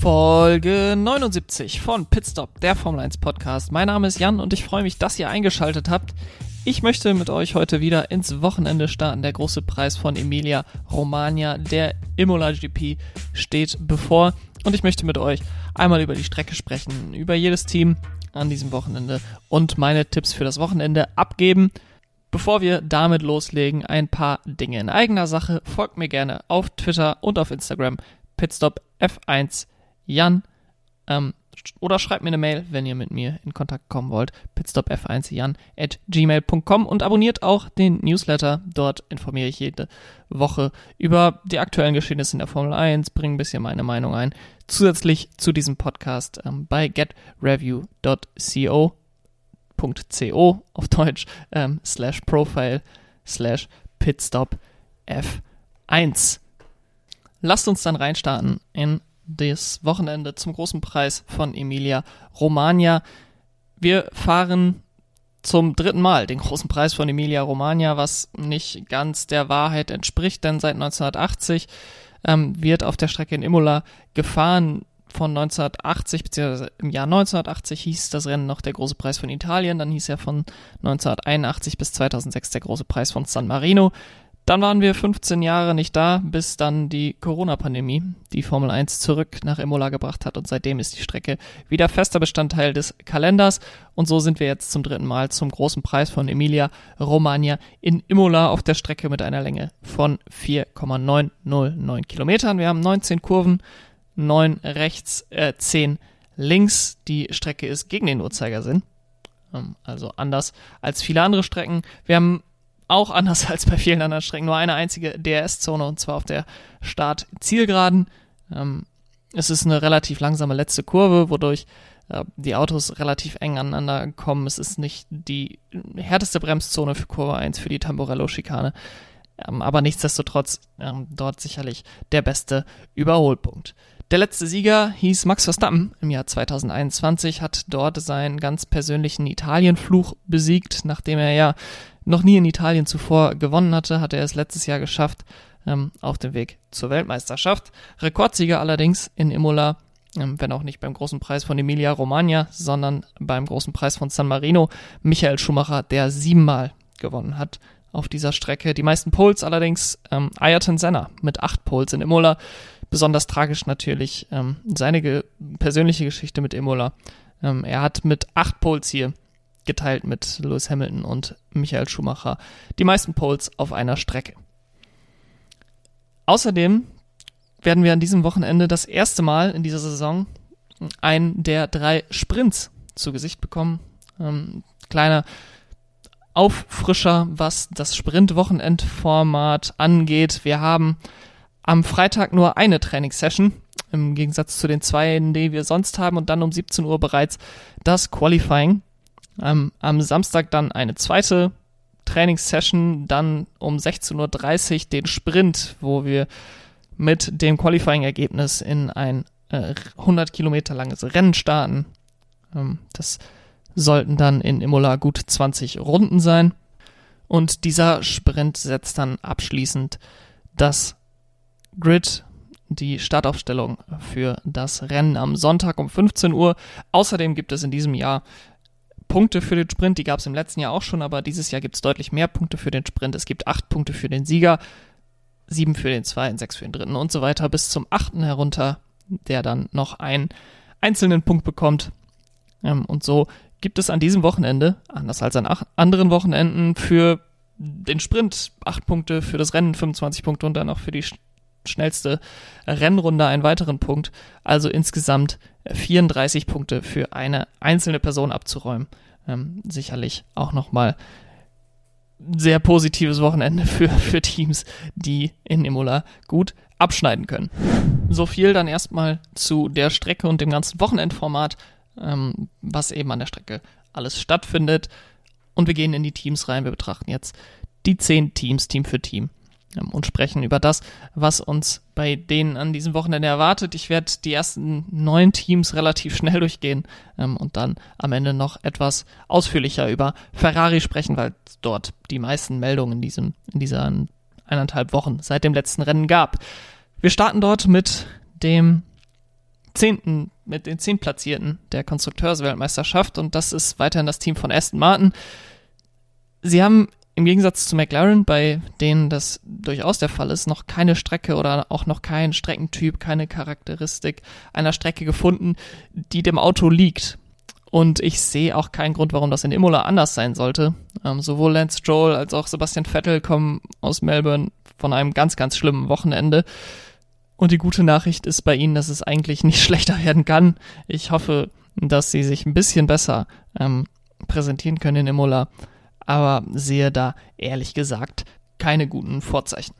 Folge 79 von Pitstop, der Formel 1 Podcast. Mein Name ist Jan und ich freue mich, dass ihr eingeschaltet habt. Ich möchte mit euch heute wieder ins Wochenende starten. Der große Preis von Emilia Romagna, der Imola GP, steht bevor. Und ich möchte mit euch einmal über die Strecke sprechen, über jedes Team an diesem Wochenende und meine Tipps für das Wochenende abgeben. Bevor wir damit loslegen, ein paar Dinge in eigener Sache. Folgt mir gerne auf Twitter und auf Instagram Pitstop F1 Jan. Ähm, oder schreibt mir eine Mail, wenn ihr mit mir in Kontakt kommen wollt. pitstopf1jan at gmail.com und abonniert auch den Newsletter. Dort informiere ich jede Woche über die aktuellen Geschehnisse in der Formel 1, bringe ein bisschen meine Meinung ein. Zusätzlich zu diesem Podcast ähm, bei getreview.co .co auf Deutsch ähm, slash profile slash pitstop f1. Lasst uns dann reinstarten in das Wochenende zum großen Preis von Emilia Romagna. Wir fahren zum dritten Mal den großen Preis von Emilia Romagna, was nicht ganz der Wahrheit entspricht, denn seit 1980 ähm, wird auf der Strecke in Imola gefahren. Von 1980 beziehungsweise im Jahr 1980 hieß das Rennen noch der große Preis von Italien, dann hieß er von 1981 bis 2006 der große Preis von San Marino. Dann waren wir 15 Jahre nicht da, bis dann die Corona-Pandemie die Formel 1 zurück nach Imola gebracht hat und seitdem ist die Strecke wieder fester Bestandteil des Kalenders und so sind wir jetzt zum dritten Mal zum großen Preis von Emilia Romagna in Imola auf der Strecke mit einer Länge von 4,909 Kilometern. Wir haben 19 Kurven, 9 rechts, äh, 10 links. Die Strecke ist gegen den Uhrzeigersinn ähm, also anders als viele andere Strecken. Wir haben auch anders als bei vielen anderen Strecken nur eine einzige DRS-Zone und zwar auf der Start-Zielgeraden. Ähm, es ist eine relativ langsame letzte Kurve, wodurch äh, die Autos relativ eng aneinander kommen. Es ist nicht die härteste Bremszone für Kurve 1 für die Tamborello-Schikane. Ähm, aber nichtsdestotrotz ähm, dort sicherlich der beste Überholpunkt. Der letzte Sieger hieß Max Verstappen im Jahr 2021, hat dort seinen ganz persönlichen Italienfluch besiegt, nachdem er ja noch nie in Italien zuvor gewonnen hatte, hat er es letztes Jahr geschafft ähm, auf dem Weg zur Weltmeisterschaft. Rekordsieger allerdings in Imola, ähm, wenn auch nicht beim großen Preis von Emilia Romagna, sondern beim großen Preis von San Marino, Michael Schumacher, der siebenmal gewonnen hat auf dieser Strecke. Die meisten Poles allerdings ähm, Ayrton Senna mit acht Poles in Imola. Besonders tragisch natürlich ähm, seine ge persönliche Geschichte mit Imola. Ähm, er hat mit acht Poles hier geteilt mit Lewis Hamilton und Michael Schumacher die meisten Poles auf einer Strecke. Außerdem werden wir an diesem Wochenende das erste Mal in dieser Saison einen der drei Sprints zu Gesicht bekommen. Ähm, kleiner Auffrischer, was das Sprint-Wochenend-Format angeht. Wir haben am Freitag nur eine Trainingssession, im Gegensatz zu den zwei, die wir sonst haben, und dann um 17 Uhr bereits das Qualifying. Ähm, am Samstag dann eine zweite Trainingssession, dann um 16.30 Uhr den Sprint, wo wir mit dem Qualifying-Ergebnis in ein äh, 100 Kilometer langes Rennen starten. Ähm, das sollten dann in Imola gut 20 Runden sein. Und dieser Sprint setzt dann abschließend das Grid, die Startaufstellung für das Rennen am Sonntag um 15 Uhr. Außerdem gibt es in diesem Jahr Punkte für den Sprint, die gab es im letzten Jahr auch schon, aber dieses Jahr gibt es deutlich mehr Punkte für den Sprint. Es gibt acht Punkte für den Sieger, sieben für den zweiten, sechs für den dritten und so weiter bis zum achten herunter, der dann noch einen einzelnen Punkt bekommt. Ähm, und so gibt es an diesem Wochenende, anders als an anderen Wochenenden, für den Sprint acht Punkte, für das Rennen 25 Punkte und dann auch für die schnellste Rennrunde einen weiteren Punkt. Also insgesamt 34 Punkte für eine einzelne Person abzuräumen. Ähm, sicherlich auch nochmal sehr positives Wochenende für, für Teams, die in Imola gut abschneiden können. So viel dann erstmal zu der Strecke und dem ganzen Wochenendformat, ähm, was eben an der Strecke alles stattfindet. Und wir gehen in die Teams rein. Wir betrachten jetzt die zehn Teams, Team für Team und sprechen über das, was uns bei denen an diesem Wochenende erwartet. Ich werde die ersten neun Teams relativ schnell durchgehen ähm, und dann am Ende noch etwas ausführlicher über Ferrari sprechen, weil dort die meisten Meldungen in diesem, in dieser eineinhalb Wochen seit dem letzten Rennen gab. Wir starten dort mit dem zehnten, mit den zehn Platzierten der Konstrukteursweltmeisterschaft und das ist weiterhin das Team von Aston Martin. Sie haben im Gegensatz zu McLaren, bei denen das durchaus der Fall ist, noch keine Strecke oder auch noch kein Streckentyp, keine Charakteristik einer Strecke gefunden, die dem Auto liegt. Und ich sehe auch keinen Grund, warum das in Imola anders sein sollte. Ähm, sowohl Lance Stroll als auch Sebastian Vettel kommen aus Melbourne von einem ganz, ganz schlimmen Wochenende. Und die gute Nachricht ist bei ihnen, dass es eigentlich nicht schlechter werden kann. Ich hoffe, dass sie sich ein bisschen besser ähm, präsentieren können in Imola, aber sehe da ehrlich gesagt keine guten Vorzeichen.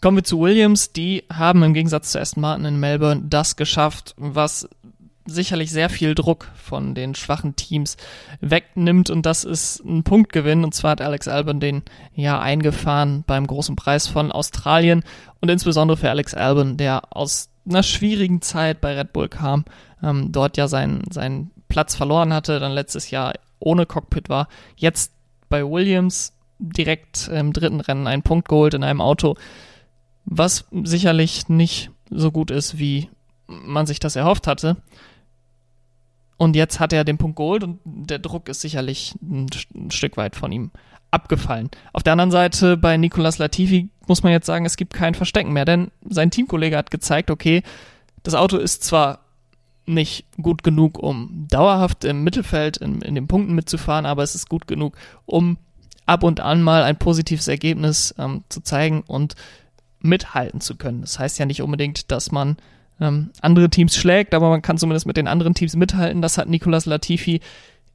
Kommen wir zu Williams. Die haben im Gegensatz zu Aston Martin in Melbourne das geschafft, was sicherlich sehr viel Druck von den schwachen Teams wegnimmt und das ist ein Punktgewinn und zwar hat Alex Albon den ja eingefahren beim großen Preis von Australien und insbesondere für Alex Albon, der aus einer schwierigen Zeit bei Red Bull kam, ähm, dort ja seinen, seinen Platz verloren hatte, dann letztes Jahr ohne Cockpit war, jetzt bei Williams direkt im dritten Rennen einen Punkt geholt in einem Auto, was sicherlich nicht so gut ist, wie man sich das erhofft hatte. Und jetzt hat er den Punkt geholt und der Druck ist sicherlich ein, ein Stück weit von ihm abgefallen. Auf der anderen Seite bei Nicolas Latifi muss man jetzt sagen, es gibt kein Verstecken mehr, denn sein Teamkollege hat gezeigt, okay, das Auto ist zwar nicht gut genug, um dauerhaft im Mittelfeld in, in den Punkten mitzufahren, aber es ist gut genug, um ab und an mal ein positives Ergebnis ähm, zu zeigen und mithalten zu können. Das heißt ja nicht unbedingt, dass man ähm, andere Teams schlägt, aber man kann zumindest mit den anderen Teams mithalten. Das hat Nicolas Latifi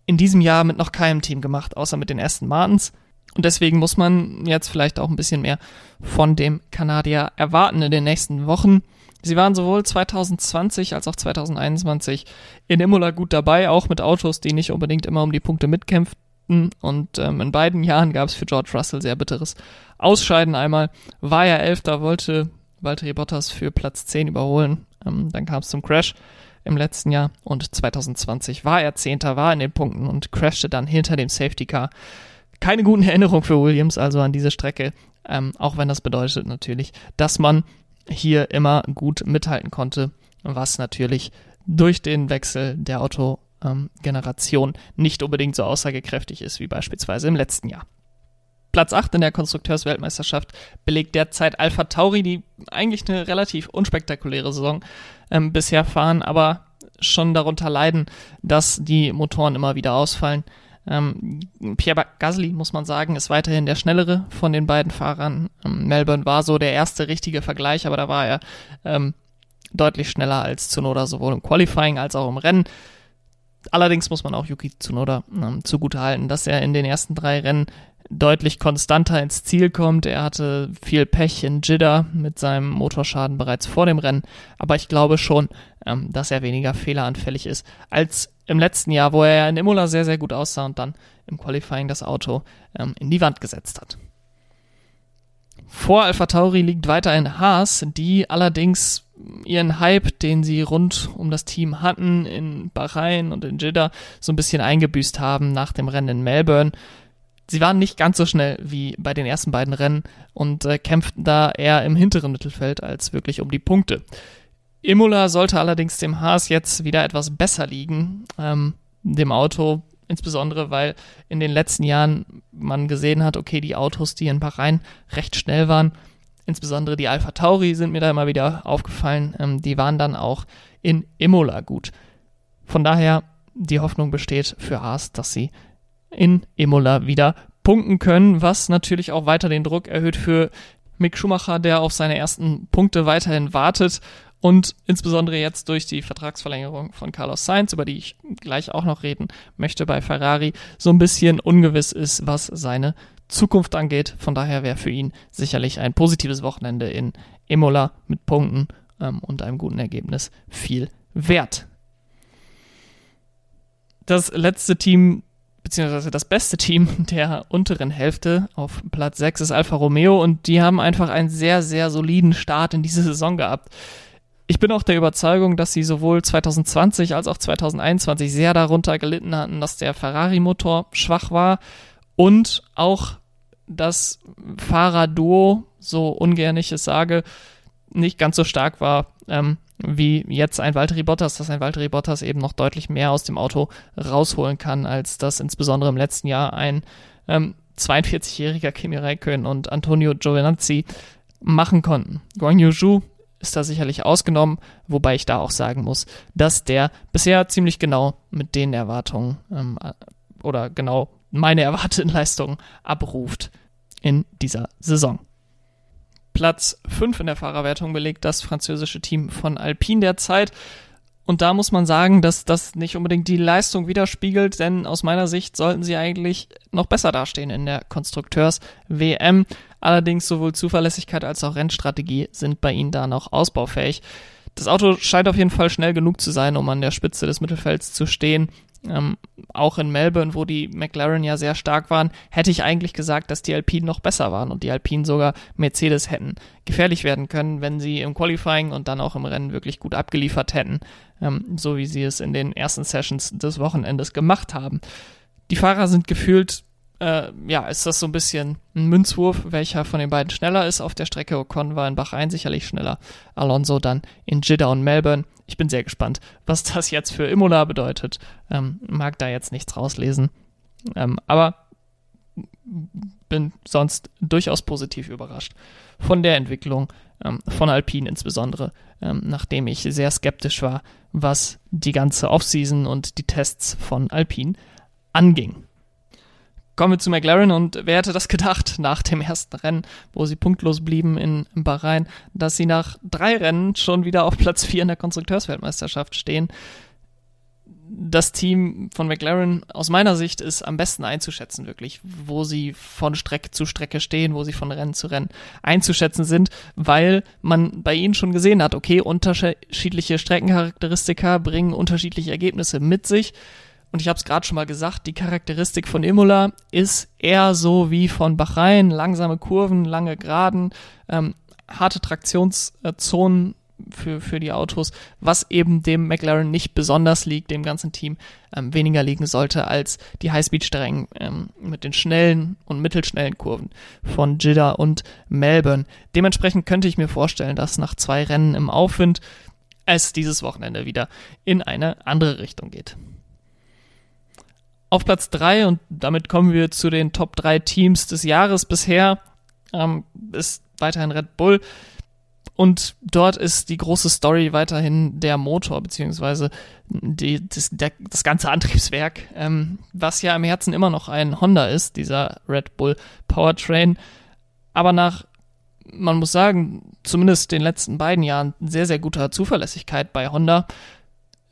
in diesem Jahr mit noch keinem Team gemacht, außer mit den ersten Martens. Und deswegen muss man jetzt vielleicht auch ein bisschen mehr von dem Kanadier erwarten in den nächsten Wochen. Sie waren sowohl 2020 als auch 2021 in Imola gut dabei, auch mit Autos, die nicht unbedingt immer um die Punkte mitkämpften. Und ähm, in beiden Jahren gab es für George Russell sehr bitteres Ausscheiden. Einmal war er Elfter, wollte Valtteri Bottas für Platz 10 überholen. Ähm, dann kam es zum Crash im letzten Jahr und 2020 war er Zehnter, war in den Punkten und crashte dann hinter dem Safety Car. Keine guten Erinnerungen für Williams also an diese Strecke, ähm, auch wenn das bedeutet natürlich, dass man hier immer gut mithalten konnte, was natürlich durch den Wechsel der Autogeneration nicht unbedingt so aussagekräftig ist wie beispielsweise im letzten Jahr. Platz 8 in der Konstrukteursweltmeisterschaft belegt derzeit Alpha Tauri, die eigentlich eine relativ unspektakuläre Saison ähm, bisher fahren, aber schon darunter leiden, dass die Motoren immer wieder ausfallen. Ähm, Pierre Gasly, muss man sagen, ist weiterhin der schnellere von den beiden Fahrern. Ähm, Melbourne war so der erste richtige Vergleich, aber da war er ähm, deutlich schneller als Tsunoda, sowohl im Qualifying als auch im Rennen. Allerdings muss man auch Yuki Tsunoda ähm, zugutehalten, dass er in den ersten drei Rennen deutlich konstanter ins Ziel kommt. Er hatte viel Pech in Jeddah mit seinem Motorschaden bereits vor dem Rennen, aber ich glaube schon, ähm, dass er weniger fehleranfällig ist als im letzten Jahr, wo er ja in Imola sehr, sehr gut aussah und dann im Qualifying das Auto ähm, in die Wand gesetzt hat. Vor Alpha Tauri liegt weiterhin Haas, die allerdings ihren Hype, den sie rund um das Team hatten, in Bahrain und in Jeddah so ein bisschen eingebüßt haben nach dem Rennen in Melbourne. Sie waren nicht ganz so schnell wie bei den ersten beiden Rennen und äh, kämpften da eher im hinteren Mittelfeld als wirklich um die Punkte. Imola sollte allerdings dem Haas jetzt wieder etwas besser liegen, ähm, dem Auto, insbesondere weil in den letzten Jahren man gesehen hat, okay, die Autos, die in Bahrain recht schnell waren, insbesondere die Alpha Tauri sind mir da immer wieder aufgefallen, ähm, die waren dann auch in Imola gut. Von daher die Hoffnung besteht für Haas, dass sie in Imola wieder punkten können, was natürlich auch weiter den Druck erhöht für Mick Schumacher, der auf seine ersten Punkte weiterhin wartet und insbesondere jetzt durch die Vertragsverlängerung von Carlos Sainz, über die ich gleich auch noch reden möchte bei Ferrari, so ein bisschen ungewiss ist, was seine Zukunft angeht. Von daher wäre für ihn sicherlich ein positives Wochenende in Imola mit Punkten ähm, und einem guten Ergebnis viel wert. Das letzte Team beziehungsweise das beste Team der unteren Hälfte auf Platz 6 ist Alfa Romeo und die haben einfach einen sehr, sehr soliden Start in diese Saison gehabt. Ich bin auch der Überzeugung, dass sie sowohl 2020 als auch 2021 sehr darunter gelitten hatten, dass der Ferrari-Motor schwach war und auch das Fahrerduo, so ungern ich es sage, nicht ganz so stark war ähm, wie jetzt ein Valtteri Bottas, dass ein Valtteri Bottas eben noch deutlich mehr aus dem Auto rausholen kann, als das insbesondere im letzten Jahr ein ähm, 42-jähriger Kimi Räikkönen und Antonio Giovinazzi machen konnten. Guang Yu ist da sicherlich ausgenommen, wobei ich da auch sagen muss, dass der bisher ziemlich genau mit den Erwartungen ähm, oder genau meine erwarteten Leistungen abruft in dieser Saison. Platz 5 in der Fahrerwertung belegt das französische Team von Alpine derzeit. Und da muss man sagen, dass das nicht unbedingt die Leistung widerspiegelt, denn aus meiner Sicht sollten sie eigentlich noch besser dastehen in der Konstrukteurs-WM. Allerdings sowohl Zuverlässigkeit als auch Rennstrategie sind bei ihnen da noch ausbaufähig. Das Auto scheint auf jeden Fall schnell genug zu sein, um an der Spitze des Mittelfelds zu stehen. Ähm, auch in Melbourne, wo die McLaren ja sehr stark waren, hätte ich eigentlich gesagt, dass die Alpinen noch besser waren und die Alpinen sogar Mercedes hätten gefährlich werden können, wenn sie im Qualifying und dann auch im Rennen wirklich gut abgeliefert hätten, ähm, so wie sie es in den ersten Sessions des Wochenendes gemacht haben. Die Fahrer sind gefühlt äh, ja, ist das so ein bisschen ein Münzwurf, welcher von den beiden schneller ist auf der Strecke. Ocon war in Bahrain sicherlich schneller, Alonso dann in Jeddah und Melbourne. Ich bin sehr gespannt, was das jetzt für Imola bedeutet. Ähm, mag da jetzt nichts rauslesen, ähm, aber bin sonst durchaus positiv überrascht von der Entwicklung ähm, von Alpine insbesondere, ähm, nachdem ich sehr skeptisch war, was die ganze Offseason und die Tests von Alpine anging. Kommen wir zu McLaren und wer hätte das gedacht nach dem ersten Rennen, wo sie punktlos blieben in Bahrain, dass sie nach drei Rennen schon wieder auf Platz 4 in der Konstrukteursweltmeisterschaft stehen. Das Team von McLaren aus meiner Sicht ist am besten einzuschätzen, wirklich, wo sie von Strecke zu Strecke stehen, wo sie von Rennen zu Rennen einzuschätzen sind, weil man bei ihnen schon gesehen hat, okay, unterschiedliche Streckencharakteristika bringen unterschiedliche Ergebnisse mit sich und ich habe es gerade schon mal gesagt, die Charakteristik von Imola ist eher so wie von Bahrain, langsame Kurven, lange Geraden, ähm, harte Traktionszonen für, für die Autos, was eben dem McLaren nicht besonders liegt, dem ganzen Team ähm, weniger liegen sollte als die Highspeed-Strängen ähm, mit den schnellen und mittelschnellen Kurven von Jeddah und Melbourne. Dementsprechend könnte ich mir vorstellen, dass nach zwei Rennen im Aufwind es dieses Wochenende wieder in eine andere Richtung geht. Auf Platz 3, und damit kommen wir zu den Top 3 Teams des Jahres bisher, ähm, ist weiterhin Red Bull. Und dort ist die große Story weiterhin der Motor, beziehungsweise die, das, der, das ganze Antriebswerk, ähm, was ja im Herzen immer noch ein Honda ist, dieser Red Bull Powertrain. Aber nach, man muss sagen, zumindest den letzten beiden Jahren sehr, sehr guter Zuverlässigkeit bei Honda,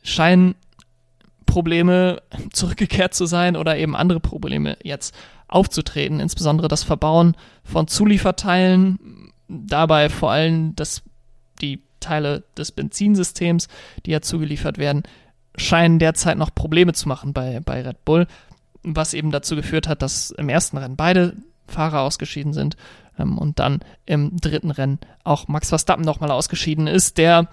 scheinen Probleme zurückgekehrt zu sein oder eben andere Probleme jetzt aufzutreten, insbesondere das Verbauen von Zulieferteilen, dabei vor allem das, die Teile des Benzinsystems, die ja zugeliefert werden, scheinen derzeit noch Probleme zu machen bei, bei Red Bull, was eben dazu geführt hat, dass im ersten Rennen beide Fahrer ausgeschieden sind ähm, und dann im dritten Rennen auch Max Verstappen nochmal ausgeschieden ist, der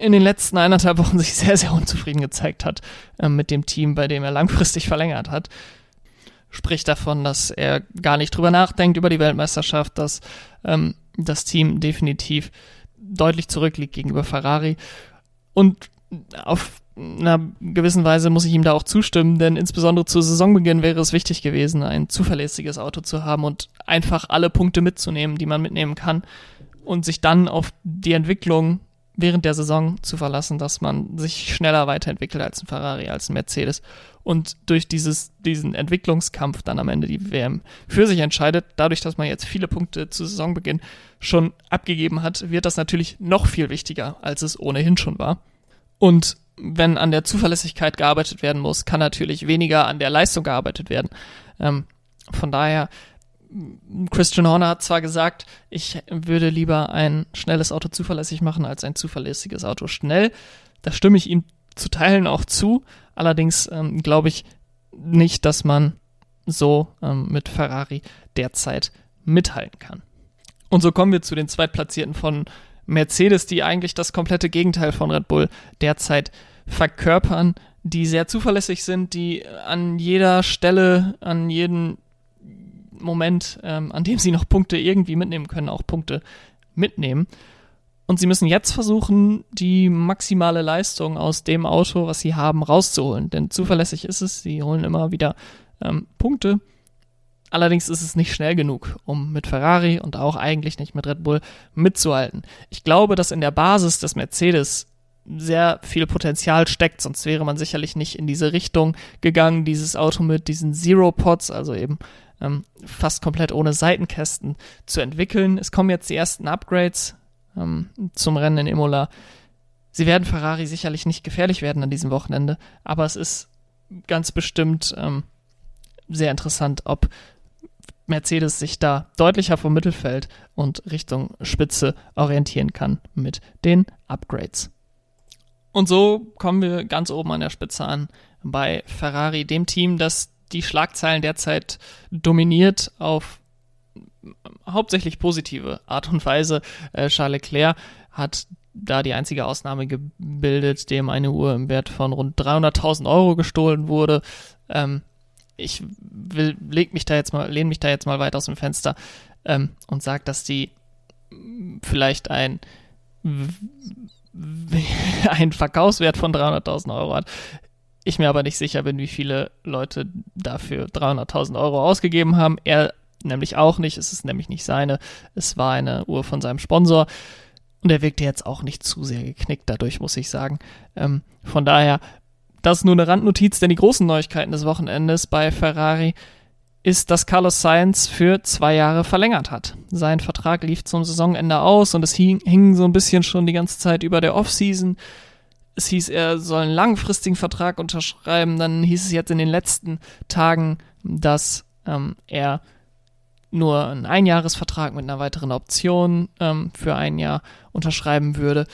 in den letzten eineinhalb Wochen sich sehr, sehr unzufrieden gezeigt hat äh, mit dem Team, bei dem er langfristig verlängert hat. Spricht davon, dass er gar nicht drüber nachdenkt über die Weltmeisterschaft, dass ähm, das Team definitiv deutlich zurückliegt gegenüber Ferrari. Und auf einer gewissen Weise muss ich ihm da auch zustimmen, denn insbesondere zu Saisonbeginn wäre es wichtig gewesen, ein zuverlässiges Auto zu haben und einfach alle Punkte mitzunehmen, die man mitnehmen kann und sich dann auf die Entwicklung während der Saison zu verlassen, dass man sich schneller weiterentwickelt als ein Ferrari, als ein Mercedes und durch dieses, diesen Entwicklungskampf dann am Ende die WM für sich entscheidet. Dadurch, dass man jetzt viele Punkte zu Saisonbeginn schon abgegeben hat, wird das natürlich noch viel wichtiger, als es ohnehin schon war. Und wenn an der Zuverlässigkeit gearbeitet werden muss, kann natürlich weniger an der Leistung gearbeitet werden. Ähm, von daher Christian Horner hat zwar gesagt, ich würde lieber ein schnelles Auto zuverlässig machen als ein zuverlässiges Auto schnell. Da stimme ich ihm zu Teilen auch zu. Allerdings ähm, glaube ich nicht, dass man so ähm, mit Ferrari derzeit mithalten kann. Und so kommen wir zu den Zweitplatzierten von Mercedes, die eigentlich das komplette Gegenteil von Red Bull derzeit verkörpern, die sehr zuverlässig sind, die an jeder Stelle, an jedem Moment, ähm, an dem sie noch Punkte irgendwie mitnehmen können, auch Punkte mitnehmen. Und sie müssen jetzt versuchen, die maximale Leistung aus dem Auto, was sie haben, rauszuholen. Denn zuverlässig ist es, sie holen immer wieder ähm, Punkte. Allerdings ist es nicht schnell genug, um mit Ferrari und auch eigentlich nicht mit Red Bull mitzuhalten. Ich glaube, dass in der Basis des Mercedes sehr viel Potenzial steckt, sonst wäre man sicherlich nicht in diese Richtung gegangen, dieses Auto mit diesen Zero Pods, also eben ähm, fast komplett ohne Seitenkästen zu entwickeln. Es kommen jetzt die ersten Upgrades ähm, zum Rennen in Imola. Sie werden Ferrari sicherlich nicht gefährlich werden an diesem Wochenende, aber es ist ganz bestimmt ähm, sehr interessant, ob Mercedes sich da deutlicher vom Mittelfeld und Richtung Spitze orientieren kann mit den Upgrades. Und so kommen wir ganz oben an der Spitze an bei Ferrari, dem Team, das die Schlagzeilen derzeit dominiert auf hauptsächlich positive Art und Weise. Äh, Charles Leclerc hat da die einzige Ausnahme gebildet, dem eine Uhr im Wert von rund 300.000 Euro gestohlen wurde. Ähm, ich will, leg mich da jetzt mal, lehne mich da jetzt mal weit aus dem Fenster ähm, und sage, dass die vielleicht ein ein Verkaufswert von 300.000 Euro hat. Ich mir aber nicht sicher bin, wie viele Leute dafür 300.000 Euro ausgegeben haben. Er nämlich auch nicht. Es ist nämlich nicht seine. Es war eine Uhr von seinem Sponsor. Und er wirkte jetzt auch nicht zu sehr geknickt dadurch, muss ich sagen. Ähm, von daher, das ist nur eine Randnotiz, denn die großen Neuigkeiten des Wochenendes bei Ferrari ist, dass Carlos Sainz für zwei Jahre verlängert hat. Sein Vertrag lief zum Saisonende aus und es hing, hing so ein bisschen schon die ganze Zeit über der Offseason. Es hieß, er soll einen langfristigen Vertrag unterschreiben. Dann hieß es jetzt in den letzten Tagen, dass ähm, er nur einen Einjahresvertrag mit einer weiteren Option ähm, für ein Jahr unterschreiben würde.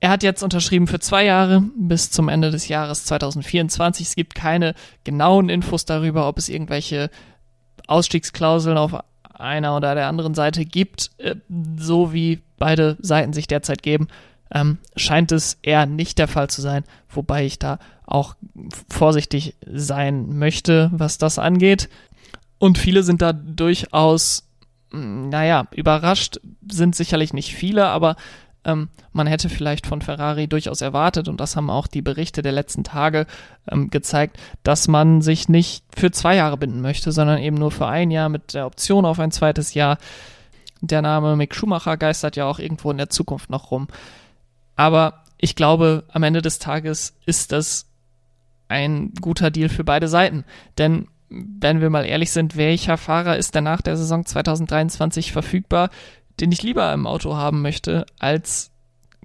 Er hat jetzt unterschrieben für zwei Jahre bis zum Ende des Jahres 2024. Es gibt keine genauen Infos darüber, ob es irgendwelche Ausstiegsklauseln auf einer oder der anderen Seite gibt, äh, so wie beide Seiten sich derzeit geben. Ähm, scheint es eher nicht der Fall zu sein, wobei ich da auch vorsichtig sein möchte, was das angeht. Und viele sind da durchaus, hm, naja, überrascht sind sicherlich nicht viele, aber ähm, man hätte vielleicht von Ferrari durchaus erwartet, und das haben auch die Berichte der letzten Tage ähm, gezeigt, dass man sich nicht für zwei Jahre binden möchte, sondern eben nur für ein Jahr mit der Option auf ein zweites Jahr. Der Name Mick Schumacher geistert ja auch irgendwo in der Zukunft noch rum. Aber ich glaube, am Ende des Tages ist das ein guter Deal für beide Seiten. Denn wenn wir mal ehrlich sind, welcher Fahrer ist denn nach der Saison 2023 verfügbar, den ich lieber im Auto haben möchte, als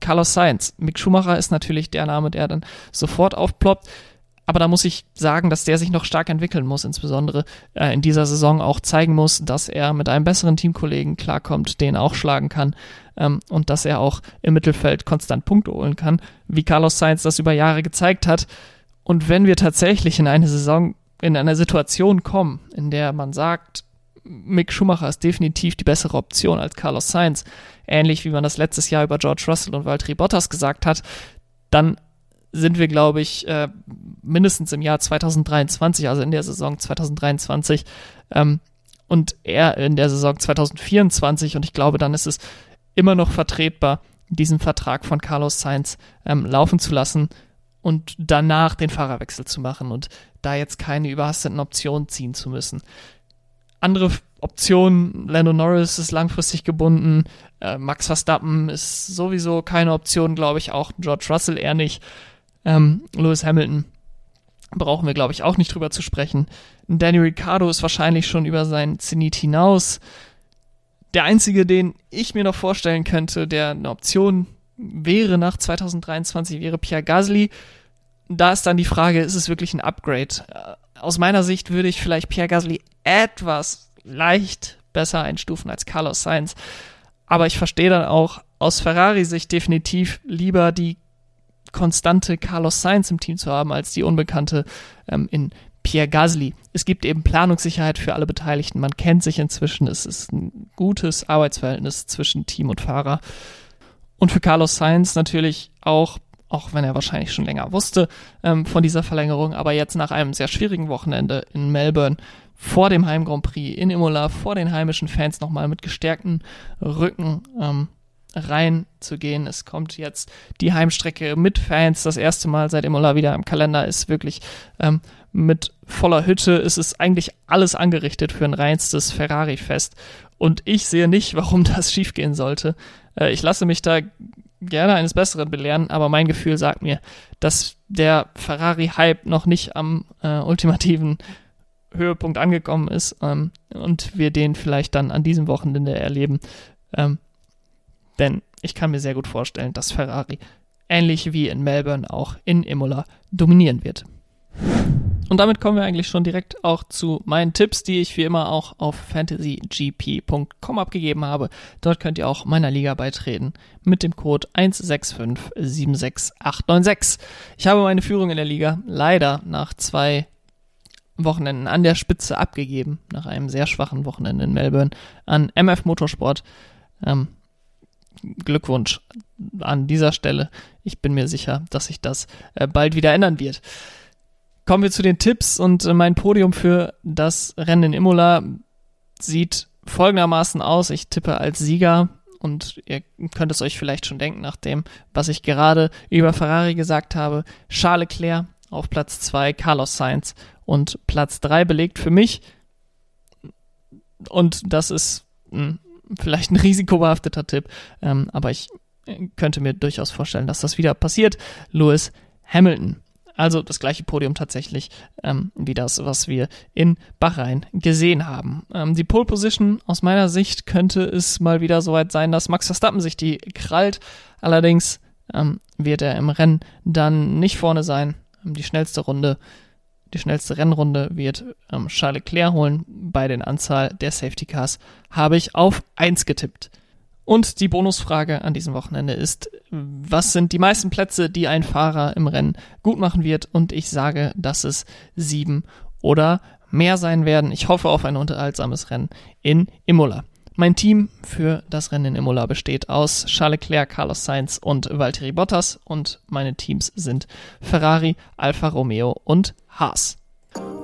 Carlos Sainz. Mick Schumacher ist natürlich der Name, der dann sofort aufploppt. Aber da muss ich sagen, dass der sich noch stark entwickeln muss, insbesondere äh, in dieser Saison auch zeigen muss, dass er mit einem besseren Teamkollegen klarkommt, den auch schlagen kann ähm, und dass er auch im Mittelfeld konstant Punkte holen kann, wie Carlos Sainz das über Jahre gezeigt hat. Und wenn wir tatsächlich in eine Saison in einer Situation kommen, in der man sagt, Mick Schumacher ist definitiv die bessere Option als Carlos Sainz, ähnlich wie man das letztes Jahr über George Russell und Valtteri Bottas gesagt hat, dann sind wir, glaube ich, äh, mindestens im Jahr 2023, also in der Saison 2023 ähm, und er in der Saison 2024 und ich glaube, dann ist es immer noch vertretbar, diesen Vertrag von Carlos Sainz ähm, laufen zu lassen und danach den Fahrerwechsel zu machen und da jetzt keine überhasteten Optionen ziehen zu müssen. Andere Optionen, Lando Norris ist langfristig gebunden, äh, Max Verstappen ist sowieso keine Option, glaube ich, auch George Russell eher nicht. Ähm, Lewis Hamilton brauchen wir, glaube ich, auch nicht drüber zu sprechen. Danny Ricciardo ist wahrscheinlich schon über sein Zenit hinaus. Der einzige, den ich mir noch vorstellen könnte, der eine Option wäre nach 2023, wäre Pierre Gasly. Da ist dann die Frage, ist es wirklich ein Upgrade? Äh, aus meiner Sicht würde ich vielleicht Pierre Gasly etwas leicht besser einstufen als Carlos Sainz. Aber ich verstehe dann auch aus Ferrari-Sicht definitiv lieber die konstante Carlos Sainz im Team zu haben, als die unbekannte ähm, in Pierre Gasly. Es gibt eben Planungssicherheit für alle Beteiligten. Man kennt sich inzwischen. Es ist ein gutes Arbeitsverhältnis zwischen Team und Fahrer. Und für Carlos Sainz natürlich auch, auch wenn er wahrscheinlich schon länger wusste ähm, von dieser Verlängerung, aber jetzt nach einem sehr schwierigen Wochenende in Melbourne vor dem Heim Grand Prix in Imola, vor den heimischen Fans nochmal mit gestärkten Rücken ähm, reinzugehen. Es kommt jetzt die Heimstrecke mit Fans. Das erste Mal seit Imola wieder im Kalender ist wirklich ähm, mit voller Hütte. Es ist eigentlich alles angerichtet für ein reinstes Ferrari-Fest. Und ich sehe nicht, warum das schiefgehen sollte. Äh, ich lasse mich da gerne eines Besseren belehren, aber mein Gefühl sagt mir, dass der Ferrari-Hype noch nicht am äh, ultimativen Höhepunkt angekommen ist ähm, und wir den vielleicht dann an diesem Wochenende erleben. Ähm, denn ich kann mir sehr gut vorstellen, dass Ferrari ähnlich wie in Melbourne auch in Imola dominieren wird. Und damit kommen wir eigentlich schon direkt auch zu meinen Tipps, die ich wie immer auch auf fantasygp.com abgegeben habe. Dort könnt ihr auch meiner Liga beitreten mit dem Code 16576896. Ich habe meine Führung in der Liga leider nach zwei Wochenenden an der Spitze abgegeben, nach einem sehr schwachen Wochenende in Melbourne, an MF Motorsport. Ähm, Glückwunsch an dieser Stelle. Ich bin mir sicher, dass sich das äh, bald wieder ändern wird. Kommen wir zu den Tipps und äh, mein Podium für das Rennen in Imola sieht folgendermaßen aus. Ich tippe als Sieger und ihr könnt es euch vielleicht schon denken, nach dem, was ich gerade über Ferrari gesagt habe. Charles Leclerc auf Platz 2, Carlos Sainz und Platz 3 belegt für mich. Und das ist mh, hm, vielleicht ein risikobehafteter Tipp, ähm, aber ich äh, könnte mir durchaus vorstellen, dass das wieder passiert. Lewis Hamilton. Also das gleiche Podium tatsächlich ähm, wie das, was wir in Bahrain gesehen haben. Ähm, die Pole Position aus meiner Sicht könnte es mal wieder soweit sein, dass Max Verstappen sich die krallt. Allerdings ähm, wird er im Rennen dann nicht vorne sein. Ähm, die schnellste Runde, die schnellste Rennrunde wird ähm, Charles Leclerc holen. Bei den Anzahl der Safety Cars habe ich auf 1 getippt. Und die Bonusfrage an diesem Wochenende ist, was sind die meisten Plätze, die ein Fahrer im Rennen gut machen wird? Und ich sage, dass es sieben oder mehr sein werden. Ich hoffe auf ein unterhaltsames Rennen in Imola. Mein Team für das Rennen in Imola besteht aus Charles Leclerc, Carlos Sainz und Valtteri Bottas und meine Teams sind Ferrari, Alfa Romeo und Haas.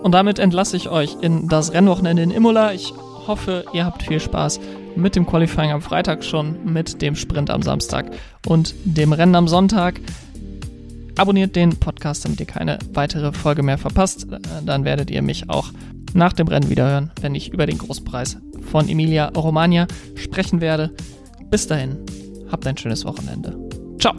Und damit entlasse ich euch in das Rennwochenende in Imola. Ich hoffe, ihr habt viel Spaß mit dem Qualifying am Freitag schon, mit dem Sprint am Samstag und dem Rennen am Sonntag. Abonniert den Podcast, damit ihr keine weitere Folge mehr verpasst. Dann werdet ihr mich auch nach dem Rennen wieder hören, wenn ich über den Großpreis von Emilia Romagna sprechen werde. Bis dahin, habt ein schönes Wochenende. Ciao!